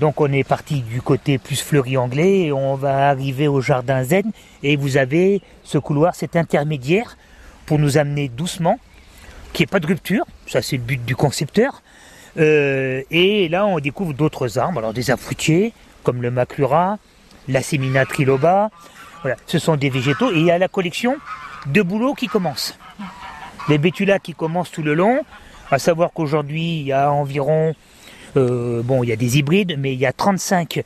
Donc on est parti du côté plus fleuri anglais et on va arriver au jardin zen. Et vous avez ce couloir, cet intermédiaire pour nous amener doucement, qui n'est pas de rupture, ça c'est le but du concepteur. Euh, et là on découvre d'autres arbres, alors des arbres fruitiers comme le maclura, la sémina triloba, voilà, ce sont des végétaux. Et il y a la collection de bouleaux qui commencent. Les bétulas qui commencent tout le long, à savoir qu'aujourd'hui il y a environ bon, il y a des hybrides, mais il y a 35,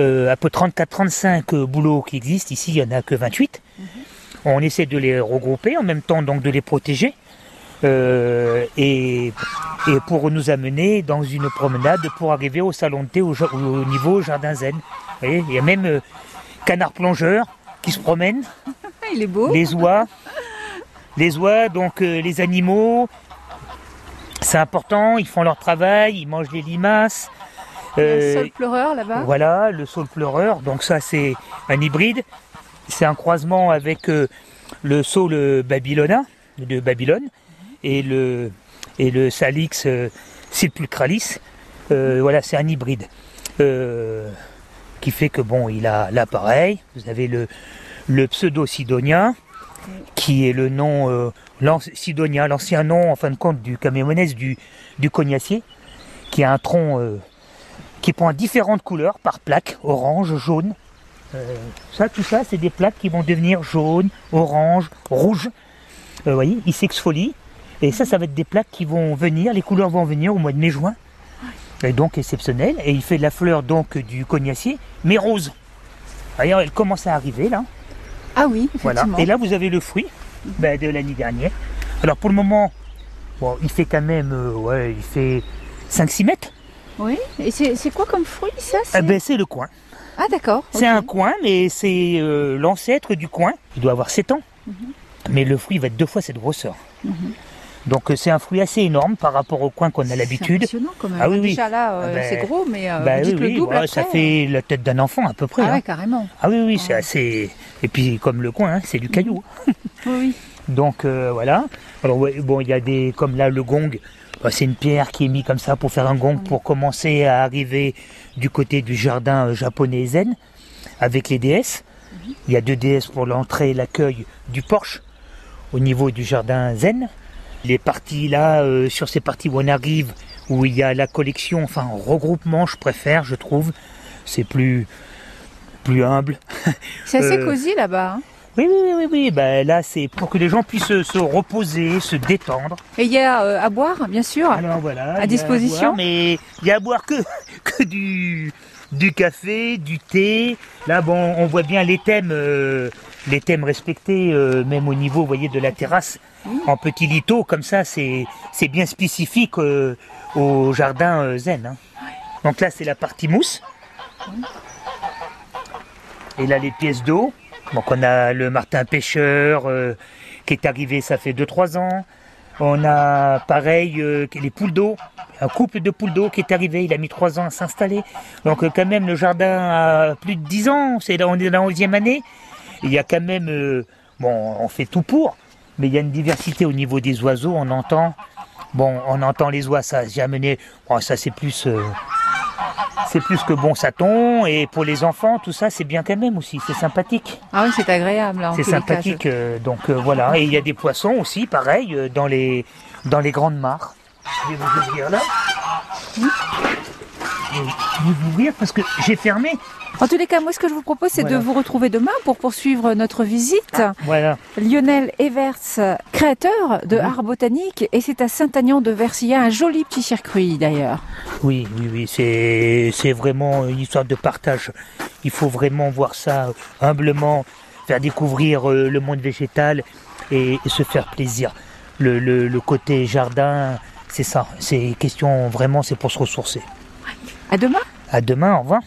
euh, à peu 34-35 boulots qui existent. Ici, il n'y en a que 28. On essaie de les regrouper, en même temps donc de les protéger. euh, et, et pour nous amener dans une promenade pour arriver au salon de thé au, niveau jardin zen. Vous voyez, il y a même euh, canard plongeur qui se promène, il est beau. les oies, les oies, donc euh, les animaux. C'est important, ils font leur travail, ils mangent les limaces. Euh, seul pleureur là-bas. voilà, le saule pleureur, donc ça c'est un hybride. C'est un croisement avec euh, le saule babylona de Babylone et le, et le salix euh, silpulcralis. Euh, voilà, c'est un hybride. Qui fait que bon, il a l'appareil. Vous avez le, le pseudo-sidonia, qui est le nom euh, sidonia, l'ancien nom en fin de compte du camémonès du, du cognacier, qui a un tronc euh, qui prend différentes couleurs par plaque, orange, jaune. Euh, ça, tout ça, c'est des plaques qui vont devenir jaune, orange, rouge. Euh, vous voyez, ils s'exfolient. Et ça, ça va être des plaques qui vont venir, les couleurs vont venir au mois de mai-juin. Et donc exceptionnel. Et il fait la fleur donc du cognacier, mais rose. D'ailleurs, elle commence à arriver là. Ah oui, Voilà. Et là, vous avez le fruit ben, de l'année dernière. Alors pour le moment, bon, il fait quand même, euh, ouais, il fait 5-6 mètres. Oui. Et c'est c'est quoi comme fruit ça c'est- Eh ben, c'est le coin. Ah d'accord. C'est un coin, mais c'est euh, l'ancêtre du coin. Il doit avoir 7 ans. Mhm. Mais le fruit va être deux fois cette grosseur. Donc euh, c'est un fruit assez énorme par rapport au coin qu'on a l'habitude. impressionnant quand même. Ah oui. Déjà là, euh, Ah ben, c'est gros, mais euh, vous oui, dites oui, le double après. ça fait la tête d'un enfant à peu près. Ah hein. ouais, carrément. Ah oui, oui, c'est Ah. assez. Et puis comme le coin, hein, c'est du caillou. Oui. Donc euh, voilà. Alors ouais, bon, il y a des comme là le gong. bah, c'est une pierre qui est mise comme ça pour faire un gong pour commencer à arriver du côté du jardin japonais zen avec les déesses. Il y a deux déesses pour l'entrée et l'accueil du porche au niveau du jardin zen. Les parties là, euh, sur ces parties où on arrive, où il y a la collection, enfin regroupement, je préfère, je trouve. C'est plus plus humble. C'est assez Euh, cosy là-bas. hein. Oui, oui, oui, oui, oui. Ben, là, c'est pour que les gens puissent se- se reposer, se détendre. Et il y a euh, à boire, bien sûr. Alors voilà. a disposition boire, Mais il y a à boire que, que du, du café, du thé. Là, bon, on voit bien les thèmes, euh, respectés, euh, même au niveau, voyez, de la terrasse, en petit lito, comme ça, c'est, bien spécifique euh, au jardin zen. hein. Donc là, c'est la partie mousse. Et là, les pièces d'eau. Donc on a le Martin pêcheur qui est arrivé, ça fait 2-3 ans. On a pareil euh, les poules d'eau, un couple de poules d'eau qui est arrivé, il a mis 3 ans à s'installer. Donc euh, quand même le jardin a plus de 10 ans, c'est on est dans la 11e année. Il y a quand même, euh, bon on fait tout pour, mais il y a une diversité au niveau des oiseaux, on entend. Bon, on entend les oies, ça j'ai amené, bon, ça c'est plus... c'est plus que bon saton et pour les enfants tout ça c'est bien quand même aussi c'est sympathique Ah oui, c'est agréable. en c'est sympathique, euh, donc euh, voilà. Et il y a des poissons aussi, pareil, euh, dans les dans les grandes mares. Je vais vous ouvrir là. Vous ouvrir parce que j'ai fermé. En tous les cas, moi, ce que je vous propose, c'est Voilà. de vous retrouver demain pour poursuivre notre visite. Voilà. Lionel Everts, créateur de Oui. Art Botanique, et c'est à Saint-Agnan de Versilla, un joli petit circuit d'ailleurs. Oui, oui, oui. C'est c'est vraiment une histoire de partage. Il faut vraiment voir ça humblement, faire découvrir euh, le monde végétal et, et se faire plaisir. Le, le, le côté jardin, c'est ça. C'est question vraiment, c'est pour se ressourcer. À demain À demain. Au revoir.